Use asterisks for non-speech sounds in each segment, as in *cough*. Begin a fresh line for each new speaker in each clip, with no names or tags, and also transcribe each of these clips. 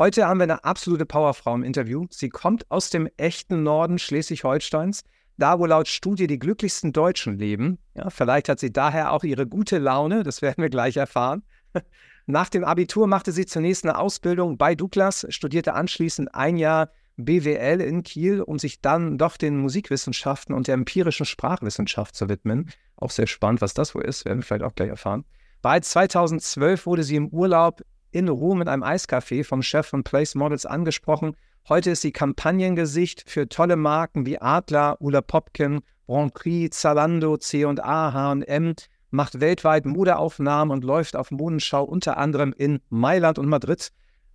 Heute haben wir eine absolute Powerfrau im Interview. Sie kommt aus dem echten Norden Schleswig-Holsteins, da wo laut Studie die glücklichsten Deutschen leben. Ja, vielleicht hat sie daher auch ihre gute Laune, das werden wir gleich erfahren. *laughs* Nach dem Abitur machte sie zunächst eine Ausbildung bei Douglas, studierte anschließend ein Jahr BWL in Kiel, um sich dann doch den Musikwissenschaften und der empirischen Sprachwissenschaft zu widmen. Auch sehr spannend, was das wohl ist, werden wir vielleicht auch gleich erfahren. Bereits 2012 wurde sie im Urlaub in Rom in einem Eiscafé vom Chef von Place Models angesprochen. Heute ist sie Kampagnengesicht für tolle Marken wie Adler, Ulla Popkin, Grand Prix, Zalando, C&A, H&M, macht weltweit Modeaufnahmen und läuft auf Modenschau unter anderem in Mailand und Madrid.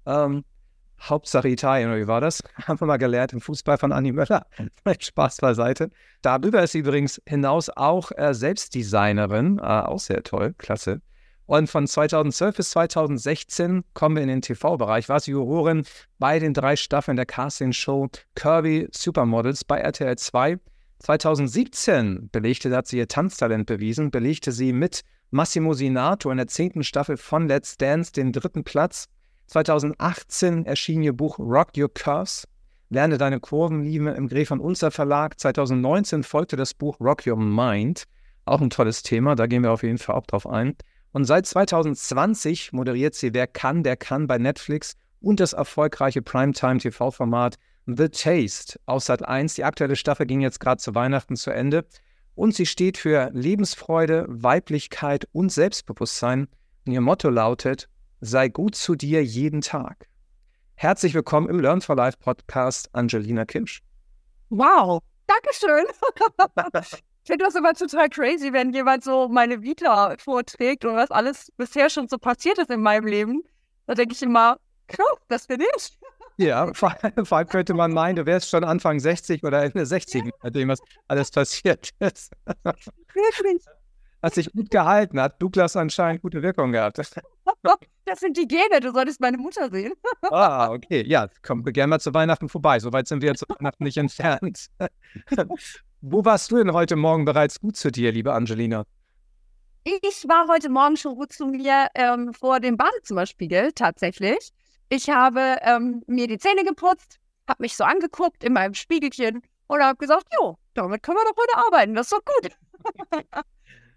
Ähm, Hauptsache Italien, oder wie war das? *laughs* Haben wir mal gelernt im Fußball von Anni Möller. *laughs* Spaß beiseite. Darüber ist sie übrigens hinaus auch äh, Selbstdesignerin, äh, auch sehr toll, klasse. Und von 2012 bis 2016 kommen wir in den TV-Bereich, war sie Jurorin bei den drei Staffeln der Casting-Show Kirby Supermodels bei RTL 2. 2017 belegte, hat sie ihr Tanztalent bewiesen, belegte sie mit Massimo Sinato in der zehnten Staffel von Let's Dance den dritten Platz. 2018 erschien ihr Buch Rock Your Curves, Lerne deine Kurven lieben im Gref von Unzer Verlag. 2019 folgte das Buch Rock Your Mind, auch ein tolles Thema, da gehen wir auf jeden Fall auch drauf ein. Und seit 2020 moderiert sie Wer kann, der kann bei Netflix und das erfolgreiche Primetime-TV-Format The Taste aus Sat 1. Die aktuelle Staffel ging jetzt gerade zu Weihnachten zu Ende. Und sie steht für Lebensfreude, Weiblichkeit und Selbstbewusstsein. Und ihr Motto lautet: Sei gut zu dir jeden Tag. Herzlich willkommen im Learn for Life Podcast, Angelina Kinsch.
Wow, Dankeschön. *laughs* ich finde das immer total crazy, wenn jemand so meine Vita vorträgt und was alles bisher schon so passiert ist in meinem Leben. Da denke ich immer, krass, das bin ich.
Ja, vor, vor, allem könnte man meinen, du wärst schon Anfang 60 oder Ende 60, nachdem was alles passiert ist. Wirklich? Hat sich gut gehalten, hat Douglas anscheinend gute Wirkung gehabt. *laughs*
Das sind die Gene, du solltest meine Mutter sehen. *laughs*
Ah, okay. Ja, komm gerne mal zu Weihnachten vorbei. Soweit sind wir zu Weihnachten nicht entfernt. Wo warst du denn heute Morgen bereits gut zu dir, liebe Angelina?
Ich war heute Morgen schon gut zu mir ähm, vor dem Badezimmerspiegel, tatsächlich. Ich habe ähm, mir die Zähne geputzt, habe mich so angeguckt in meinem Spiegelchen und habe gesagt, jo, damit können wir doch heute arbeiten, das ist doch gut. *laughs*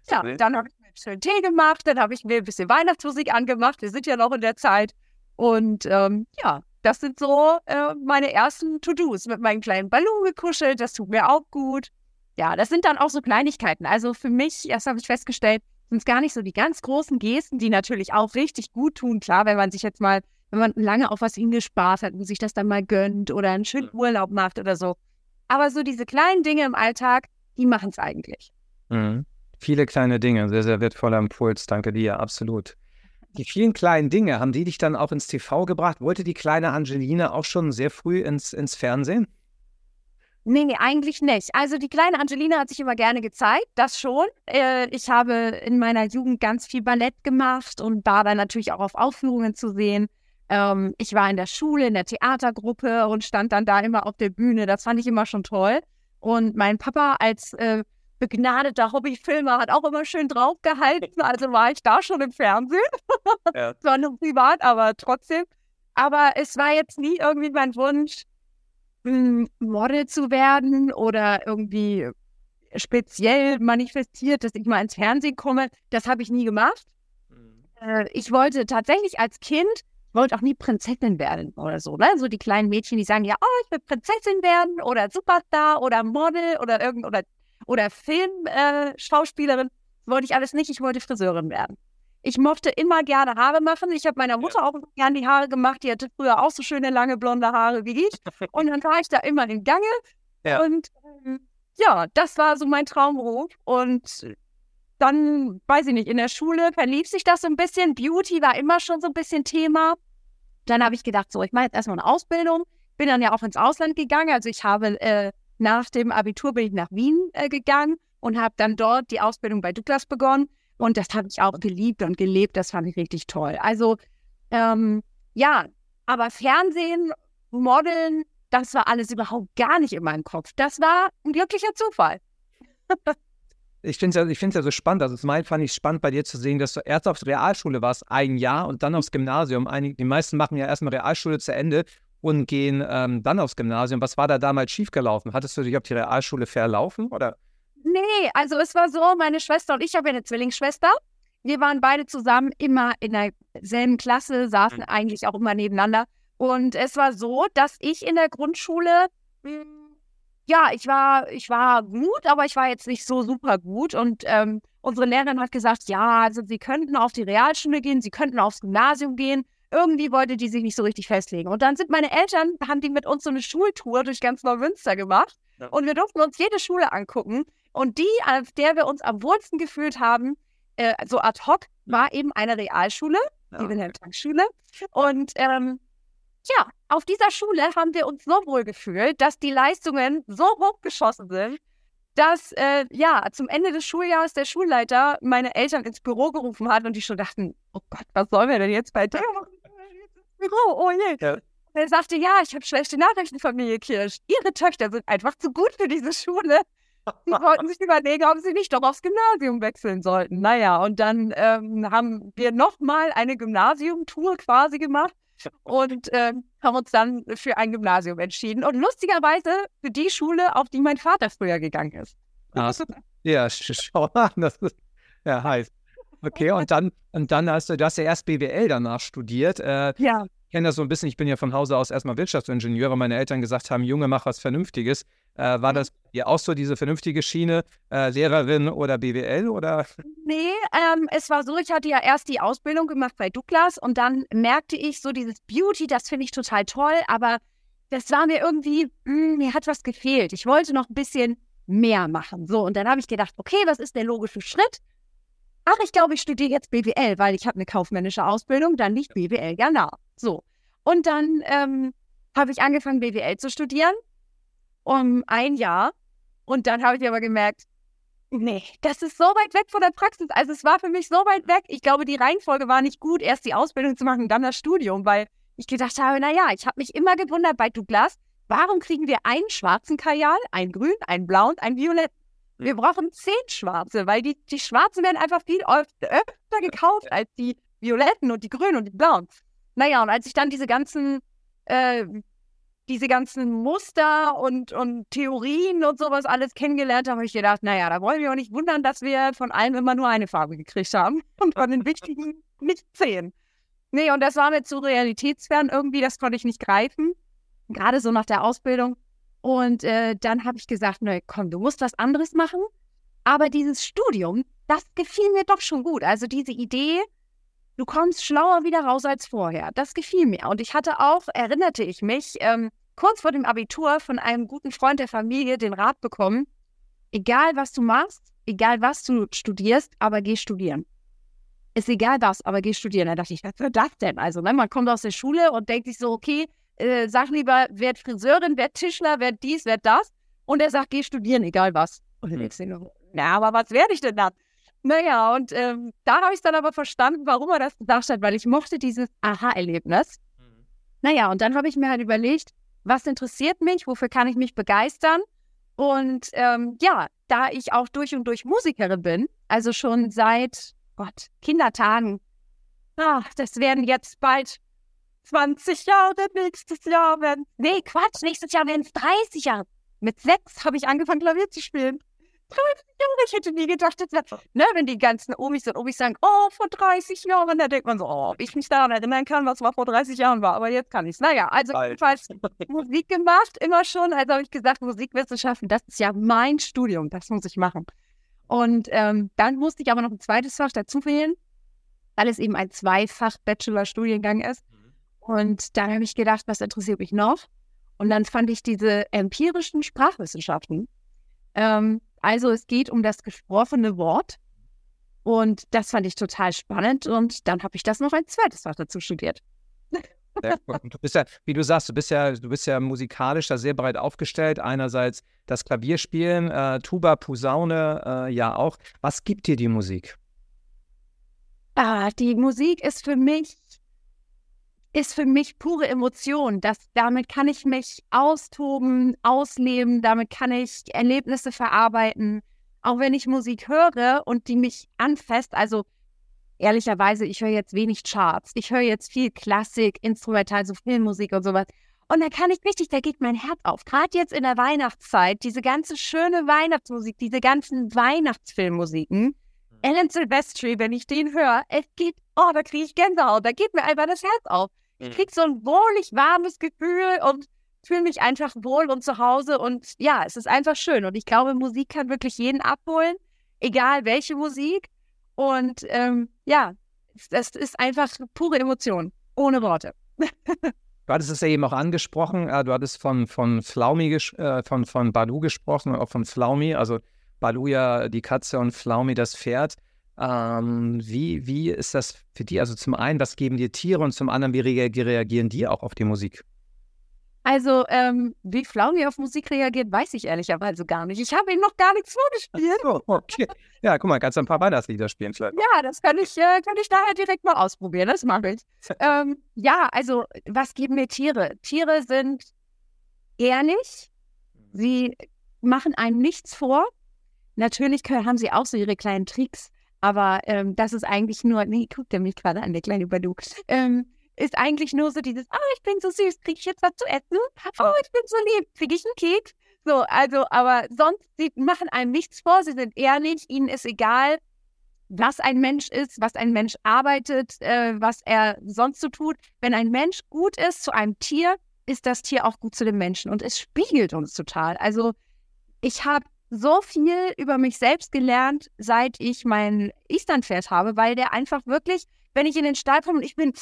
ja, dann habe ich mir schön Tee gemacht, dann habe ich mir ein bisschen Weihnachtsmusik angemacht, wir sind ja noch in der Zeit. Und ähm, ja, das sind so äh, meine ersten To-Dos. Mit meinem kleinen Ballon gekuschelt, das tut mir auch gut. Ja, das sind dann auch so Kleinigkeiten. Also für mich, das habe ich festgestellt, sind es gar nicht so die ganz großen Gesten, die natürlich auch richtig gut tun. Klar, wenn man sich jetzt mal wenn man lange auf was hingespart hat und sich das dann mal gönnt oder einen schönen Urlaub macht oder so. Aber so diese kleinen Dinge im Alltag, die machen es eigentlich.
Mhm. Viele kleine Dinge, sehr, sehr wertvoller Impuls. Danke dir, absolut. Die vielen kleinen Dinge, haben die dich dann auch ins TV gebracht? Wollte die kleine Angelina auch schon sehr früh ins, ins Fernsehen?
Nee, eigentlich nicht. Also die kleine Angelina hat sich immer gerne gezeigt, das schon. Äh, ich habe in meiner Jugend ganz viel Ballett gemacht und war dann natürlich auch auf Aufführungen zu sehen. Ähm, ich war in der Schule, in der Theatergruppe und stand dann da immer auf der Bühne. Das fand ich immer schon toll. Und mein Papa als äh, begnadeter Hobbyfilmer hat auch immer schön draufgehalten. Also war ich da schon im Fernsehen. Ja. *laughs* Zwar nur privat, aber trotzdem. Aber es war jetzt nie irgendwie mein Wunsch, Model zu werden oder irgendwie speziell manifestiert, dass ich mal ins Fernsehen komme. Das habe ich nie gemacht. Mhm. Äh, ich wollte tatsächlich als Kind wollte auch nie Prinzessin werden oder so, ne? So die kleinen Mädchen, die sagen ja, oh, ich will Prinzessin werden oder Superstar oder Model oder irgend oder oder Filmschauspielerin. Äh, wollte ich alles nicht. Ich wollte Friseurin werden. Ich mochte immer gerne Haare machen. Ich habe meiner Mutter ja. auch gerne die Haare gemacht. Die hatte früher auch so schöne lange blonde Haare wie ich. *laughs* Und dann war ich da immer im Gange. Ja. Und ähm, ja, das war so mein Traumberuf. Und dann, weiß ich nicht, in der Schule verlief sich das so ein bisschen. Beauty war immer schon so ein bisschen Thema. Dann habe ich gedacht, so, ich mache jetzt erstmal eine Ausbildung. Bin dann ja auch ins Ausland gegangen. Also ich habe äh, nach dem Abitur bin ich nach Wien äh, gegangen und habe dann dort die Ausbildung bei Douglas begonnen. Und das habe ich auch geliebt und gelebt. Das fand ich richtig toll. Also ähm, ja, aber Fernsehen, Modeln, das war alles überhaupt gar nicht in meinem Kopf. Das war ein glücklicher Zufall.
ich finde es ja, ja so spannend. Also, zum einen fand ich spannend bei dir zu sehen, dass du erst auf Realschule warst, ein Jahr und dann aufs Gymnasium. Einige, die meisten machen ja erstmal Realschule zu Ende und gehen ähm, dann aufs Gymnasium. Was war da damals schiefgelaufen? Hattest du dich auf die Realschule verlaufen oder?
Nee, also es war so, meine Schwester und ich habe eine Zwillingsschwester. Wir waren beide zusammen immer in derselben Klasse, saßen mhm. eigentlich auch immer nebeneinander. Und es war so, dass ich in der Grundschule hm, ja, ich war, ich war gut, aber ich war jetzt nicht so super gut. Und ähm, unsere Lehrerin hat gesagt, ja, also sie könnten auf die Realschule gehen, sie könnten aufs Gymnasium gehen. Irgendwie wollte die sich nicht so richtig festlegen. Und dann sind meine Eltern, haben die mit uns so eine Schultour durch ganz Neumünster gemacht. Ja. Und wir durften uns jede Schule angucken. Und die, auf der wir uns am wohlsten gefühlt haben, äh, so ad hoc, war eben eine Realschule, ja. die Wilhelm-Tank-Schule. Und ähm, ja, auf dieser Schule haben wir uns so wohl gefühlt, dass die Leistungen so hoch geschossen sind, dass äh, ja zum Ende des Schuljahres der Schulleiter meine Eltern ins Büro gerufen hat und die schon dachten, oh Gott, was sollen wir denn jetzt bei machen? *laughs* Büro, oh je. Ja. Er sagte, ja, ich habe schlechte Nachrichten, Familie Kirsch. Ihre Töchter sind einfach zu gut für diese Schule. Sie wollten sich überlegen, ob sie nicht doch aufs Gymnasium wechseln sollten. Naja, und dann ähm, haben wir nochmal eine Gymnasiumtour quasi gemacht und äh, haben uns dann für ein Gymnasium entschieden. Und lustigerweise für die Schule, auf die mein Vater früher gegangen ist.
Ach, ja, schau mal, das ist ja heiß. Okay, und dann, und dann hast du, du hast ja erst BWL danach studiert. Äh,
ja.
Ich kenne das so ein bisschen, ich bin ja von Hause aus erstmal Wirtschaftsingenieur, meine Eltern gesagt haben, Junge, mach was Vernünftiges. Äh, war mhm. das ja auch so diese vernünftige Schiene, äh, Lehrerin oder BWL oder?
Nee, ähm, es war so, ich hatte ja erst die Ausbildung gemacht bei Douglas und dann merkte ich so dieses Beauty, das finde ich total toll, aber das war mir irgendwie, mh, hm, mir hat was gefehlt. Ich wollte noch ein bisschen mehr machen. So, und dann habe ich gedacht, okay, was ist der logische Schritt? Ach, ich glaube, ich studiere jetzt BWL, weil ich habe eine kaufmännische Ausbildung, dann liegt BWL ja nah. So. Und dann ähm, habe ich angefangen, BWL zu studieren um ein Jahr. Und dann habe ich aber gemerkt, nee, das ist so weit weg von der Praxis. Also es war für mich so weit weg. Ich glaube, die Reihenfolge war nicht gut, erst die Ausbildung zu machen dann das Studium, weil ich gedacht habe, naja, ich habe mich immer gewundert bei Douglas, warum kriegen wir einen schwarzen Kajal, einen grün, einen blauen, einen violetten? Wir brauchen zehn schwarze, weil die, die schwarzen werden einfach viel öfter gekauft als die violetten und die grünen und die blauen. Naja, und als ich dann diese ganzen äh, diese ganzen Muster und, und Theorien und sowas alles kennengelernt habe, habe ich gedacht, naja, da wollen wir auch nicht wundern, dass wir von allem immer nur eine Farbe gekriegt haben *laughs* und von den wichtigen nicht zehn. Nee, und das war mir zu realitätsfern irgendwie, das konnte ich nicht greifen, gerade so nach der Ausbildung. Und äh, dann habe ich gesagt, ne, komm, du musst was anderes machen. Aber dieses Studium, das gefiel mir doch schon gut. Also diese Idee, du kommst schlauer wieder raus als vorher. Das gefiel mir. Und ich hatte auch, erinnerte ich mich, ähm, kurz vor dem Abitur von einem guten Freund der Familie den Rat bekommen, egal was du machst, egal was du studierst, aber geh studieren. Ist egal was, aber geh studieren. Da dachte ich, was soll das denn? Also, ne, man kommt aus der Schule und denkt sich so, okay, äh, sag lieber, werd Friseurin, werd Tischler, werd dies, werd das. Und er sagt, geh studieren, egal was. Und dann denkst du nur, na, aber was werde ich denn dann? Naja, und ähm, da habe ich dann aber verstanden, warum er das gesagt hat, weil ich mochte dieses Aha-Erlebnis. Mhm. Naja, und dann habe ich mir halt überlegt, was interessiert mich, wofür kann ich mich begeistern? Und ähm, ja, da ich auch durch und durch Musikerin bin, also schon seit Gott, Kindertagen, ach, das werden jetzt bald 20 Jahre, nächstes Jahr werden, nee, Quatsch, nächstes Jahr werden es 30 Jahre. Mit sechs habe ich angefangen, Klavier zu spielen. 30 Jahre, ich hätte nie gedacht, das wäre, ne, wenn die ganzen Omis und Omis sagen, oh, vor 30 Jahren, da denkt man so, oh, ob ich mich daran erinnern kann, was mal vor 30 Jahren war, aber jetzt kann ich es. Naja, also jedenfalls Musik gemacht, immer schon, also habe ich gesagt, Musikwissenschaften, das ist ja mein Studium, das muss ich machen. Und ähm, dann musste ich aber noch ein zweites Fach dazu wählen, weil es eben ein Zweifach-Bachelor-Studiengang ist. Mhm. Und dann habe ich gedacht, was interessiert mich noch? Und dann fand ich diese empirischen Sprachwissenschaften ähm, also es geht um das gesprochene Wort. Und das fand ich total spannend. Und dann habe ich das noch ein zweites Fach dazu studiert.
Du bist ja, wie du sagst, du bist ja, du bist ja musikalisch da sehr breit aufgestellt. Einerseits das Klavierspielen, äh, Tuba, Posaune, äh, ja auch. Was gibt dir die Musik?
Ah, die Musik ist für mich ist für mich pure Emotion. Das, damit kann ich mich austoben, ausleben, damit kann ich Erlebnisse verarbeiten. auch wenn ich Musik höre und die mich anfasst, also ehrlicherweise, ich höre jetzt wenig Charts. Ich höre jetzt viel Klassik, Instrumental, so Filmmusik und sowas. Und da kann ich richtig, da geht mein Herz auf. Gerade jetzt in der Weihnachtszeit, diese ganze schöne Weihnachtsmusik, diese ganzen Weihnachtsfilmmusiken. Alan Silvestri, wenn ich den höre, es geht, oh, da kriege ich Gänsehaut, da geht mir einfach das Herz auf. Ich mhm. kriege so ein wohlig warmes Gefühl und fühle mich einfach wohl und zu Hause. Und ja, es ist einfach schön. Und ich glaube, Musik kann wirklich jeden abholen, egal welche Musik. Und ähm, ja, das ist einfach pure Emotion, ohne Worte. *laughs*
Du hattest es ja eben auch angesprochen, äh, du hattest von, von Flaumi, äh, von, von Balu gesprochen, auch von Flaumi, also Balu ja die Katze und Flaumi das Pferd. Ähm, wie, wie ist das für die? Also zum einen, was geben dir Tiere und zum anderen, wie reagieren die auch auf die Musik?
Also, ähm, wie Flaumi auf Musik reagiert, weiß ich ehrlicherweise gar nicht. Ich habe ihm noch gar nichts vorgespielt.
So, okay. Ja, guck mal, kannst du ein paar Weihnachtslieder spielen vielleicht?
Ja, das kann ich, äh, kann ich daher direkt mal ausprobieren. Das mache ich. *laughs* ähm, ja, also, was geben mir Tiere? Tiere sind ehrlich. Sie machen einem nichts vor. Natürlich können, haben sie auch so ihre kleinen Tricks, aber ähm, das ist eigentlich nur, nee, guckt er mich gerade an, der kleine Badu. Ähm, ist eigentlich nur so dieses, oh, ich bin so süß, kriege ich jetzt was zu essen? Oh, ich bin so lieb, kriege ich einen Keks? So, also, aber sonst, sie machen einem nichts vor, sie sind ehrlich, ihnen ist egal, was ein Mensch ist, was ein Mensch arbeitet, äh, was er sonst so tut. Wenn ein Mensch gut ist zu einem Tier, ist das Tier auch gut zu dem Menschen und es spiegelt uns total. Also ich habe so viel über mich selbst gelernt, seit ich mein Islandpferd habe, weil der einfach wirklich, wenn ich in den Stall komme und ich bin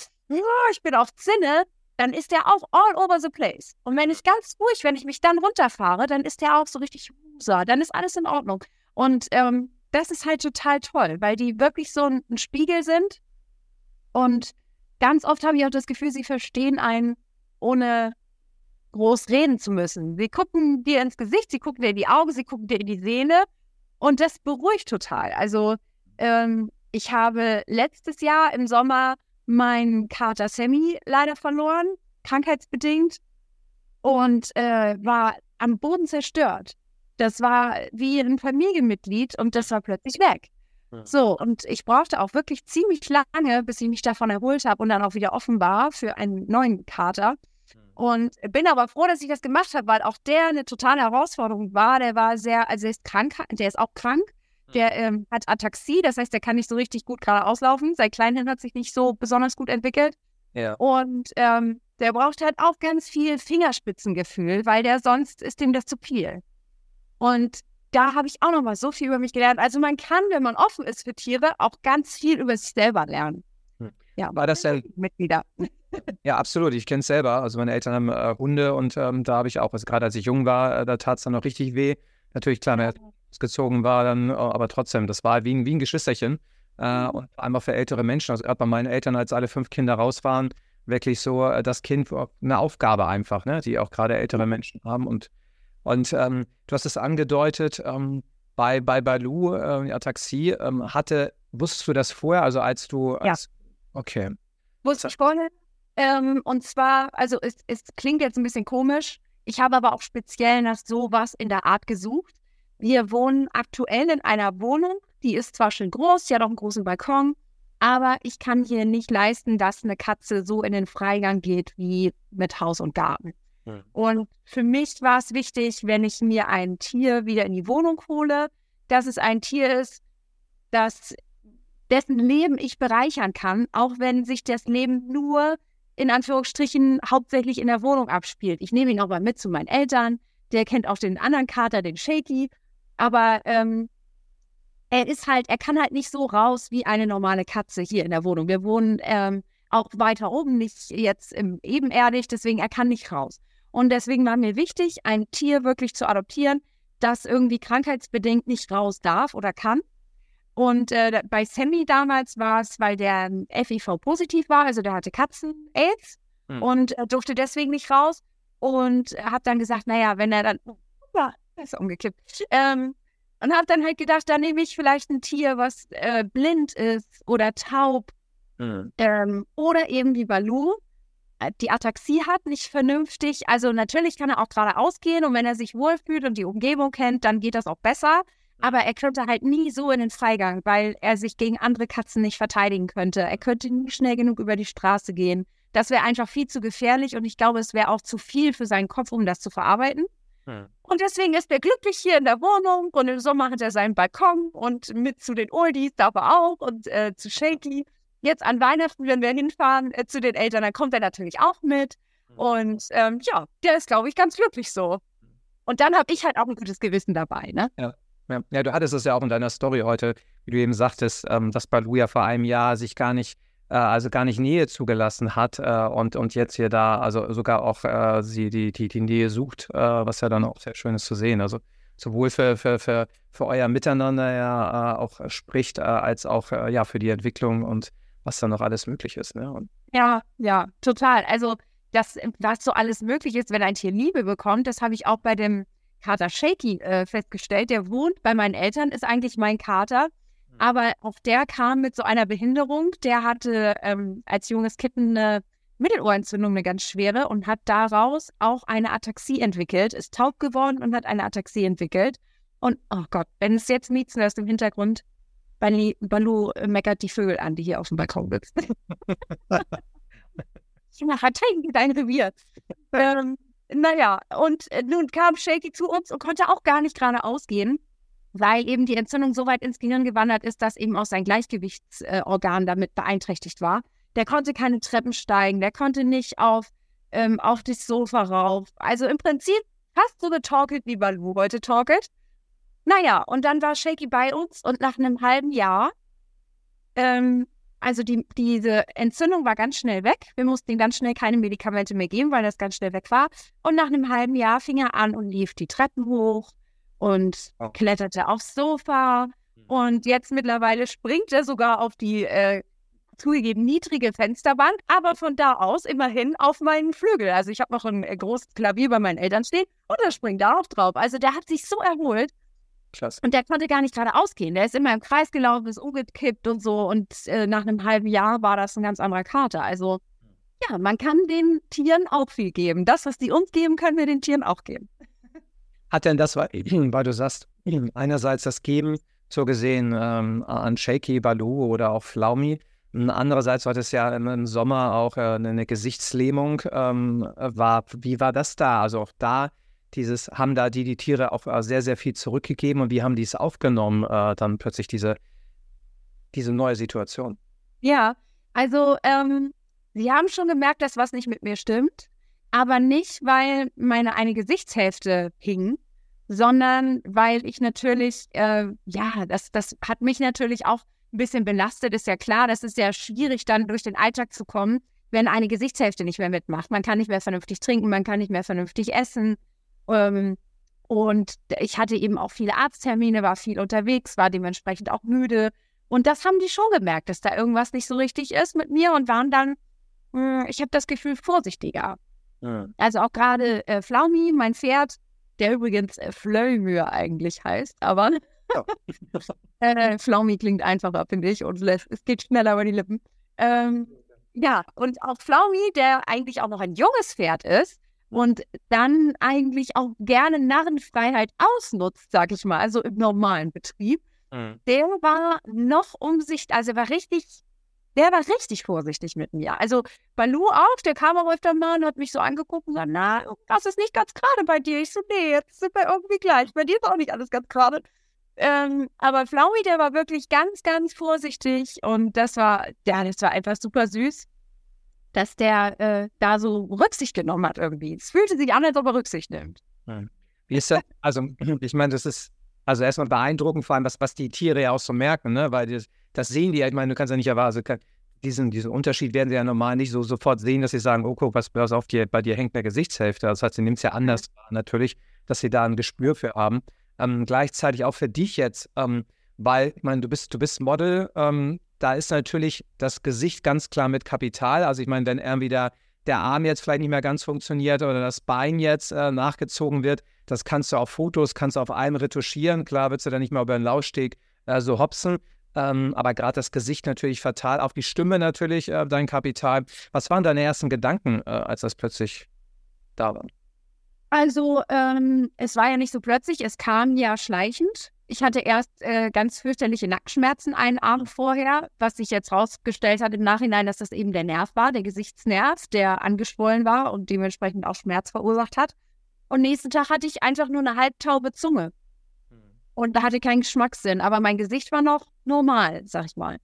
ich bin auf Zinne, dann ist der auch all over the place. Und wenn ich ganz ruhig, wenn ich mich dann runterfahre, dann ist der auch so richtig husa, dann ist alles in Ordnung. Und ähm, das ist halt total toll, weil die wirklich so ein Spiegel sind. Und ganz oft habe ich auch das Gefühl, sie verstehen einen, ohne groß reden zu müssen. Sie gucken dir ins Gesicht, sie gucken dir in die Augen, sie gucken dir in die Sehne. Und das beruhigt total. Also ähm, ich habe letztes Jahr im Sommer meinen Kater Sammy leider verloren, krankheitsbedingt, und äh, war am Boden zerstört. Das war wie ein Familienmitglied und das war plötzlich weg. Ja. So, und ich brauchte auch wirklich ziemlich lange, bis ich mich davon erholt habe und dann auch wieder offen war für einen neuen Kater. Und bin aber froh, dass ich das gemacht habe, weil auch der eine totale Herausforderung war. Der war sehr, also er ist krank, der ist auch krank der ähm, hat Ataxie, das heißt, der kann nicht so richtig gut gerade auslaufen. Sein Kleinhirn hat sich nicht so besonders gut entwickelt. Ja. Und ähm, der braucht halt auch ganz viel Fingerspitzengefühl, weil der sonst ist ihm das zu viel. Und da habe ich auch noch mal so viel über mich gelernt. Also man kann, wenn man offen ist für Tiere, auch ganz viel über sich selber lernen.
Hm. Ja, war das ja Mitglieder. Ja, absolut. Ich kenne es selber. Also meine Eltern haben äh, Hunde und ähm, da habe ich auch, also gerade als ich jung war, äh, da tat es dann noch richtig weh. Natürlich, klar, ja gezogen war, dann, äh, aber trotzdem, das war wie, ein, wie ein Geschwisterchen. Äh, mhm. und einmal für ältere Menschen, also gerade bei meinen Eltern, als alle fünf Kinder raus waren, wirklich so äh, das Kind eine Aufgabe einfach, ne, die auch gerade ältere. Menschen haben. Und, und ähm, du hast es angedeutet, ähm, bei, bei Balu, äh, ja, Taxi, ähm, hatte, wusstest du das vorher, also als du. Als,
ja. Okay. Wusste ich vorher. Ähm, und zwar, also es, es klingt jetzt ein bisschen komisch. Ich habe aber auch speziell nach sowas in der Art gesucht. Wir wohnen aktuell in einer Wohnung, die ist zwar schön groß, die hat auch einen großen Balkon, aber ich kann hier nicht leisten, dass eine Katze so in den Freigang geht wie mit Haus und Garten. Hm. Und für mich war es wichtig, wenn ich mir ein Tier wieder in die Wohnung hole, dass es ein Tier ist, das dessen Leben ich bereichern kann, auch wenn sich das Leben nur in Anführungsstrichen hauptsächlich in der Wohnung abspielt. Ich nehme ihn auch mal mit zu meinen Eltern. Der kennt auch den anderen Kater, den Shaky. Aber ähm, er ist halt, er kann halt nicht so raus wie eine normale Katze hier in der Wohnung. Wir wohnen ähm, auch weiter oben, nicht jetzt im ebenerdig, deswegen er kann nicht raus. Und deswegen war mir wichtig, ein Tier wirklich zu adoptieren, das irgendwie krankheitsbedingt nicht raus darf oder kann. Und äh, bei Sammy damals war es, weil der FIV-positiv war, also der hatte Katzen-Aids hm. und er durfte deswegen nicht raus. Und habe dann gesagt, naja, wenn er dann, *laughs* ist umgekippt. Ähm, und habe dann halt gedacht, da nehme ich vielleicht ein Tier, was äh, blind ist oder taub mhm. ähm, oder eben wie Balu äh, die Ataxie hat, nicht vernünftig. Also natürlich kann er auch geradeaus gehen und wenn er sich wohlfühlt und die Umgebung kennt, dann geht das auch besser. Aber er könnte halt nie so in den Freigang, weil er sich gegen andere Katzen nicht verteidigen könnte. Er könnte nie schnell genug über die Straße gehen. Das wäre einfach viel zu gefährlich und ich glaube, es wäre auch zu viel für seinen Kopf, um das zu verarbeiten. Hm. Und deswegen ist er glücklich hier in der Wohnung und im Sommer hat er seinen Balkon und mit zu den Oldies darf er auch und äh, zu Shaky. Jetzt an Weihnachten, wenn wir hinfahren äh, zu den Eltern, dann kommt er natürlich auch mit. Hm. Und ähm, ja, der ist, glaube ich, ganz glücklich so. Und dann habe ich halt auch ein gutes Gewissen dabei, ne?
Ja. Ja. du hattest es ja auch in deiner Story heute, wie du eben sagtest, ähm, dass Balu ja vor einem Jahr sich gar nicht, äh, also gar nicht Nähe zugelassen hat äh, und, und jetzt hier da, also sogar auch äh, sie die, die, die Nähe sucht, äh, was ja dann auch sehr schön ist zu sehen. Also sowohl für, für, für, für euer Miteinander ja äh, auch spricht, äh, als auch ja für die Entwicklung und was dann noch alles möglich ist. Ne? Und
ja, ja, total. Also das, was so alles möglich ist, wenn ein Tier Liebe bekommt, das habe ich auch bei dem Kater Shaky äh, festgestellt. Der wohnt bei meinen Eltern, ist eigentlich mein Kater. Mhm. Aber auch der kam mit so einer Behinderung. Der hatte ähm, als junges Kitten eine Mittelohrentzündung, eine ganz schwere, und hat daraus auch eine Ataxie entwickelt, ist taub geworden und hat eine Ataxie entwickelt. Und oh Gott, wenn es jetzt Miezen hörst im Hintergrund, Balu, Balu meckert die Vögel an, die hier auf dem Balkon sitzen. *laughs* *laughs* hat dein Revier. ähm, naja, und äh, nun kam Shaky zu uns und konnte auch gar nicht geradeaus gehen, weil eben die Entzündung so weit ins Gehirn gewandert ist, dass eben auch sein Gleichgewichtsorgan damit beeinträchtigt war. Der konnte keine Treppen steigen, der konnte nicht auf, ähm, auf das Sofa rauf. Also im Prinzip fast so getorkelt, wie Balu heute torkelt. Naja, und dann war Shaky bei uns und nach einem halben Jahr ähm, also die, diese Entzündung war ganz schnell weg. Wir mussten ihm ganz schnell keine Medikamente mehr geben, weil das ganz schnell weg war. Und nach einem halben Jahr fing er an und lief die Treppen hoch und oh. kletterte aufs Sofa. Mhm. Und jetzt mittlerweile springt er sogar auf die äh, zugegeben niedrige Fensterbank, aber von da aus immerhin auf meinen Flügel. Also ich habe noch ein äh, großes Klavier bei meinen Eltern stehen und er springt da auch drauf. Also der hat sich so erholt. Klasse. Und der konnte gar nicht gerade ausgehen. Der ist immer im Kreis gelaufen, ist umgekippt und so. Und äh, nach einem halben Jahr war das ein ganz anderer Kater. Also ja, man kann den Tieren auch viel geben. Das, was die uns geben, können wir den Tieren auch geben.
Hat denn das, weil, *clears throat* weil du sagst, *clears throat* einerseits das Geben, so gesehen ähm, an Shaky, Balu oder auch Flaumi, Andererseits war das ja im Sommer auch äh, eine Gesichtslähmung. Ähm, war, wie war das da? Also auch da dieses, haben da die, die Tiere auch äh, sehr, sehr viel zurückgegeben und wie haben die es aufgenommen, äh, dann plötzlich diese, diese neue Situation?
Ja, also ähm, sie haben schon gemerkt, dass was nicht mit mir stimmt, aber nicht, weil meine eine Gesichtshälfte hing, sondern weil ich natürlich, äh, ja, das, das hat mich natürlich auch ein bisschen belastet, ist ja klar, das ist ja schwierig, dann durch den Alltag zu kommen, wenn eine Gesichtshälfte nicht mehr mitmacht. Man kann nicht mehr vernünftig trinken, man kann nicht mehr vernünftig essen. Ähm, und ich hatte eben auch viele Arzttermine, war viel unterwegs, war dementsprechend auch müde. Und das haben die schon gemerkt, dass da irgendwas nicht so richtig ist mit mir und waren dann, mh, hm, ich habe das Gefühl, vorsichtiger. Ja. Also auch gerade äh, Flaumi, mein Pferd, der übrigens äh, Flöimür eigentlich heißt, aber ja. *laughs* äh, Flaumi klingt einfacher, finde ich, und es geht schneller über die Lippen. Ähm, ja, und auch Flaumi, der eigentlich auch noch ein junges Pferd ist, und dann eigentlich auch gerne Narrenfreiheit ausnutzt, sag ich mal, also im normalen Betrieb, mhm. der war noch umsichtig, also er war richtig, der war richtig vorsichtig mit mir. Also Balu auch, der kam auch öfter mal und hat mich so angeguckt und gesagt, na, das ist nicht ganz gerade bei dir. Ich so, nee, jetzt sind wir irgendwie gleich. Bei dir ist auch nicht alles ganz gerade. Ähm, aber Flowey, der war wirklich ganz, ganz vorsichtig und das war, ja, das war einfach super süß dass der äh, da so Rücksicht genommen hat irgendwie. Es fühlte sich an, als ob er Rücksicht nimmt.
Wie ist das? Also, *clears throat* ich meine, das ist also erstmal beeindruckend, vor allem, was, was die Tiere ja auch so merken, ne? Weil das, das sehen die ja, ich meine, du kannst ja nicht erwarten, also diesen, diesen Unterschied werden sie ja normal nicht so sofort sehen, dass sie sagen, oh, guck, was, was auf dir, bei dir hängt eine Gesichtshälfte. Das heißt, sie nimmt es ja anders mhm. natürlich, dass sie da ein Gespür für haben. Ähm, gleichzeitig auch für dich jetzt, ähm, weil, ich meine, du bist, du bist Model, ähm, da ist natürlich das Gesicht ganz klar mit Kapital. Also ich meine, wenn irgendwie der, der Arm jetzt vielleicht nicht mehr ganz funktioniert oder das Bein jetzt äh, nachgezogen wird, das kannst du auf Fotos, kannst du auf allem retuschieren. Klar wird du dann nicht mehr über den Laufsteg äh, so hopsen. Ähm, aber gerade das Gesicht natürlich fatal, auch die Stimme natürlich äh, dein Kapital. Was waren deine ersten Gedanken, äh, als das plötzlich da war?
Also, ähm, es war ja nicht so plötzlich, es kam ja schleichend. Ich hatte erst äh, ganz fürchterliche Nackenschmerzen einen Abend vorher, was sich jetzt rausgestellt hat im Nachhinein, dass das eben der Nerv war, der Gesichtsnerv, der angeschwollen war und dementsprechend auch Schmerz verursacht hat. Und nächsten Tag hatte ich einfach nur eine halbtaube Zunge. Hm. Und da hatte keinen Geschmackssinn, aber mein Gesicht war noch normal, sag ich mal.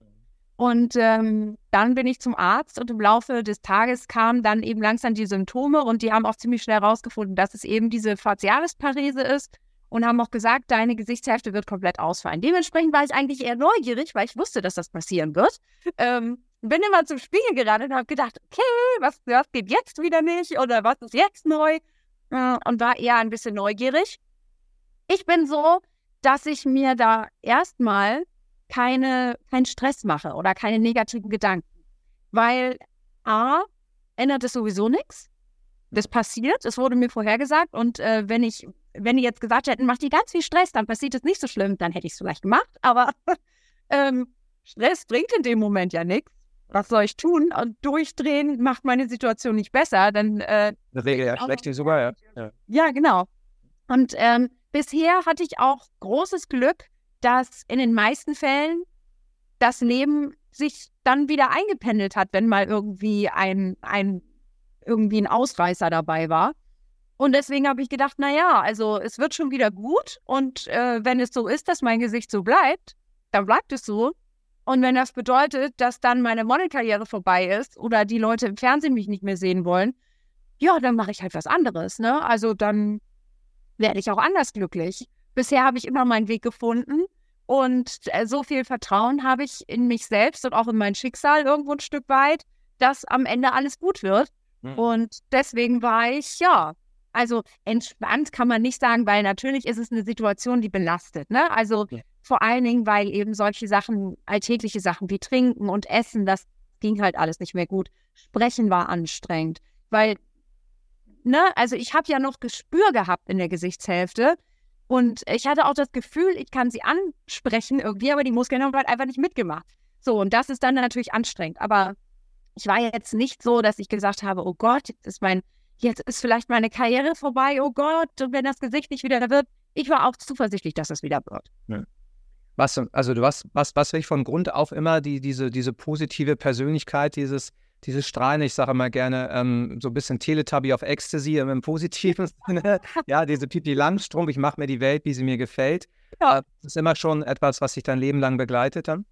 Und ähm, dann bin ich zum Arzt und im Laufe des Tages kamen dann eben langsam die Symptome und die haben auch ziemlich schnell herausgefunden, dass es eben diese Facialisparese ist und haben auch gesagt, deine Gesichtshälfte wird komplett ausfallen. Dementsprechend war ich eigentlich eher neugierig, weil ich wusste, dass das passieren wird. Ähm, bin immer zum Spiegel gerannt und habe gedacht, okay, was, was geht jetzt wieder nicht oder was ist jetzt neu? Äh, und war eher ein bisschen neugierig. Ich bin so, dass ich mir da erstmal keine, keinen Stress mache oder keine negativen Gedanken. Weil A, ändert es sowieso nichts. Das passiert, es wurde mir vorhergesagt und äh, wenn ich wenn die jetzt gesagt hätten, mach dir ganz viel Stress, dann passiert es nicht so schlimm, dann hätte ich es vielleicht gemacht. Aber *laughs* ähm, Stress bringt in dem Moment ja nichts. Was soll ich tun? Und durchdrehen macht meine Situation nicht besser. Dann, äh,
Eine Regel ja schlecht sogar, ja.
ja. Ja, genau. Und ähm, bisher hatte ich auch großes Glück, dass in den meisten Fällen das Leben sich dann wieder eingependelt hat, wenn mal irgendwie ein, ein irgendwie ein Ausreißer dabei war. Und deswegen habe ich gedacht, naja, also es wird schon wieder gut. Und äh, wenn es so ist, dass mein Gesicht so bleibt, dann bleibt es so. Und wenn das bedeutet, dass dann meine Modelkarriere vorbei ist oder die Leute im Fernsehen mich nicht mehr sehen wollen, ja, dann mache ich halt was anderes. Ne? Also dann werde ich auch anders glücklich. Bisher habe ich immer meinen Weg gefunden und äh, so viel Vertrauen habe ich in mich selbst und auch in mein Schicksal irgendwo ein Stück weit, dass am Ende alles gut wird. Mhm. Und deswegen war ich, ja, also entspannt kann man nicht sagen, weil natürlich ist es eine Situation, die belastet. Ne? Also ja. vor allen Dingen, weil eben solche Sachen, alltägliche Sachen wie Trinken und Essen, das ging halt alles nicht mehr gut. Sprechen war anstrengend, weil, ne, also ich habe ja noch Gespür gehabt in der Gesichtshälfte. Und ich hatte auch das Gefühl, ich kann sie ansprechen irgendwie, aber die Muskeln haben halt einfach nicht mitgemacht. So, und das ist dann natürlich anstrengend. Aber ich war jetzt nicht so, dass ich gesagt habe, oh Gott, jetzt ist mein jetzt ist vielleicht meine Karriere vorbei, oh Gott, und wenn das Gesicht nicht wieder wird. Ich war auch zuversichtlich, dass es wieder wird. Ja.
Was, also du was, was, was ich von Grund auf immer die, diese, diese positive Persönlichkeit, dieses, dieses Strahlen, ich sage immer gerne, ähm, so ein bisschen Teletubby auf Ecstasy im positiven *laughs* Sinne. ja, diese Pipi Langstrumpf, ich mache mir die Welt, wie sie mir gefällt. Ja. Äh, das ist immer schon etwas, was sich dein Leben lang begleitet dann?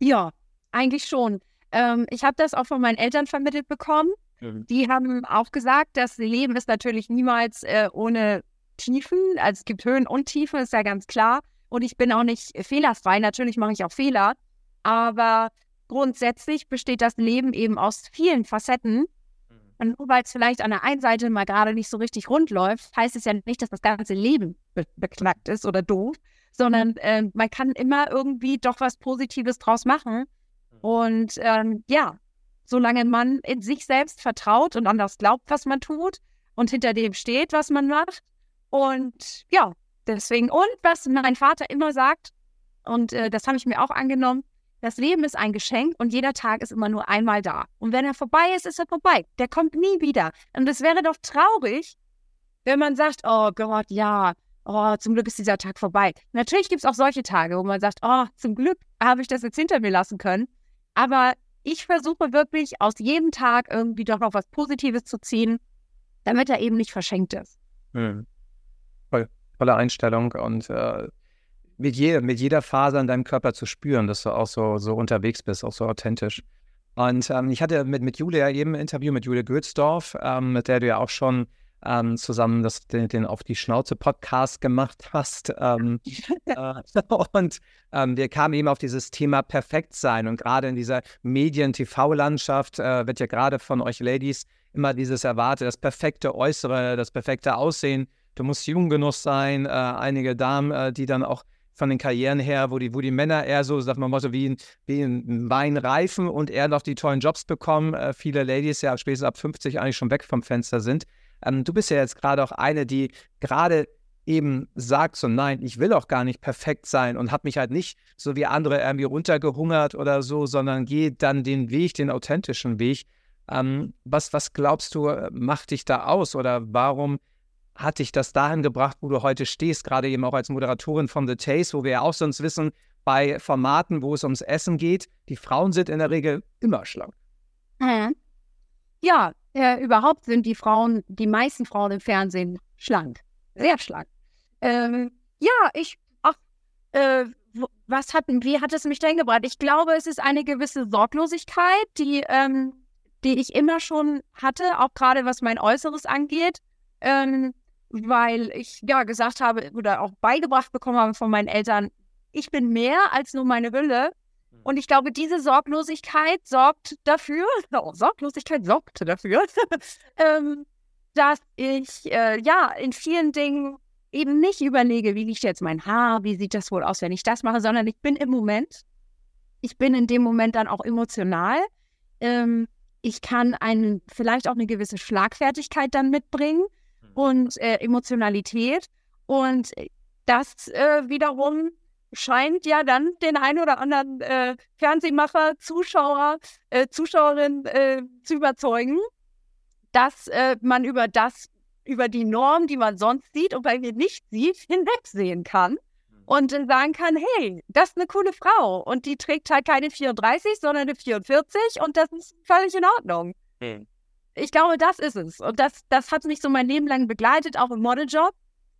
Ja, eigentlich schon. Ähm, ich habe das auch von meinen Eltern vermittelt bekommen. Mhm. Die haben auch gesagt, das Leben ist natürlich niemals äh, ohne Tiefen. Also es gibt Höhen und Tiefen, ist ja ganz klar. Und ich bin auch nicht fehlerfrei. Natürlich mache ich auch Fehler. Aber grundsätzlich besteht das Leben eben aus vielen Facetten. Mhm. Und nur weil es vielleicht an der einen Seite mal gerade nicht so richtig rund läuft, heißt es ja nicht, dass das ganze Leben be beknackt ist oder doof, sondern äh, man kann immer irgendwie doch was Positives draus machen. Mhm. Und ähm, ja, solange man in sich selbst vertraut und an das glaubt, was man tut und hinter dem steht, was man macht. Und ja, deswegen, und was mein Vater immer sagt, und äh, das habe ich mir auch angenommen, das Leben ist ein Geschenk und jeder Tag ist immer nur einmal da. Und wenn er vorbei ist, ist er vorbei. Der kommt nie wieder. Und es wäre doch traurig, wenn man sagt, oh Gott, ja, oh, zum Glück ist dieser Tag vorbei. Natürlich gibt es auch solche Tage, wo man sagt, oh, zum Glück habe ich das jetzt hinter mir lassen können. Aber ich versuche wirklich aus jedem Tag irgendwie doch noch was Positives zu ziehen, damit er eben nicht verschenkt ist.
Mhm. Voll, tolle Einstellung und äh, mit, je, mit jeder Phase an deinem Körper zu spüren, dass du auch so, so unterwegs bist, auch so authentisch. Und ähm, ich hatte mit, mit Julia eben ein Interview mit Julia Götzdorf, ähm, mit der du ja auch schon ähm, zusammen das, den, den, Auf die Schnauze Podcast gemacht *laughs* hast. Ähm, *laughs* äh, und ähm, wir kamen eben auf dieses Thema Perfektsein. Und gerade in dieser Medien-TV-Landschaft äh, wird ja gerade von euch Ladies immer dieses erwartet, das perfekte Äußere, das perfekte Aussehen. Du musst jung genug sein. Äh, einige Damen, äh, die dann auch von den Karrieren her, wo die, wo die Männer eher so, sagt man mal so, wie ein, wie ein Wein reifen und eher noch die tollen Jobs bekommen. Äh, viele Ladies ja spätestens ab 50 eigentlich schon weg vom Fenster sind. Ähm, du bist ja jetzt gerade auch eine, die gerade eben sagt so, nein, ich will auch gar nicht perfekt sein und habe mich halt nicht so wie andere irgendwie runtergehungert oder so, sondern gehe dann den Weg, den authentischen Weg. Ähm, was, was glaubst du, macht dich da aus oder warum hat dich das dahin gebracht, wo du heute stehst, gerade eben auch als Moderatorin von The Taste, wo wir ja auch sonst wissen, bei Formaten, wo es ums Essen geht, die Frauen sind in der Regel immer schlank.
Mhm. Ja, äh, überhaupt sind die Frauen, die meisten Frauen im Fernsehen schlank. Sehr schlank. Ähm, ja, ich, ach, äh, was hat, wie hat es mich denn gebracht? Ich glaube, es ist eine gewisse Sorglosigkeit, die, ähm, die ich immer schon hatte, auch gerade was mein Äußeres angeht. Ähm, weil ich ja gesagt habe oder auch beigebracht bekommen habe von meinen Eltern, ich bin mehr als nur meine Hülle. Und ich glaube, diese Sorglosigkeit sorgt dafür, *laughs* oh, Sorglosigkeit sorgte dafür, *laughs* ähm, dass ich äh, ja in vielen Dingen eben nicht überlege, wie liegt jetzt mein Haar, wie sieht das wohl aus, wenn ich das mache, sondern ich bin im Moment. Ich bin in dem Moment dann auch emotional. Ähm, ich kann einen, vielleicht auch eine gewisse Schlagfertigkeit dann mitbringen hm. und äh, Emotionalität. Und das äh, wiederum scheint ja dann den einen oder anderen äh, Fernsehmacher, Zuschauer, äh, Zuschauerin äh, zu überzeugen, dass äh, man über das, über die Norm, die man sonst sieht und bei mir nicht sieht, hinwegsehen kann mhm. und dann sagen kann, hey, das ist eine coole Frau und die trägt halt keine 34, sondern eine 44 und das ist völlig in Ordnung. Mhm. Ich glaube, das ist es. Und das, das hat mich so mein Leben lang begleitet, auch im Modeljob.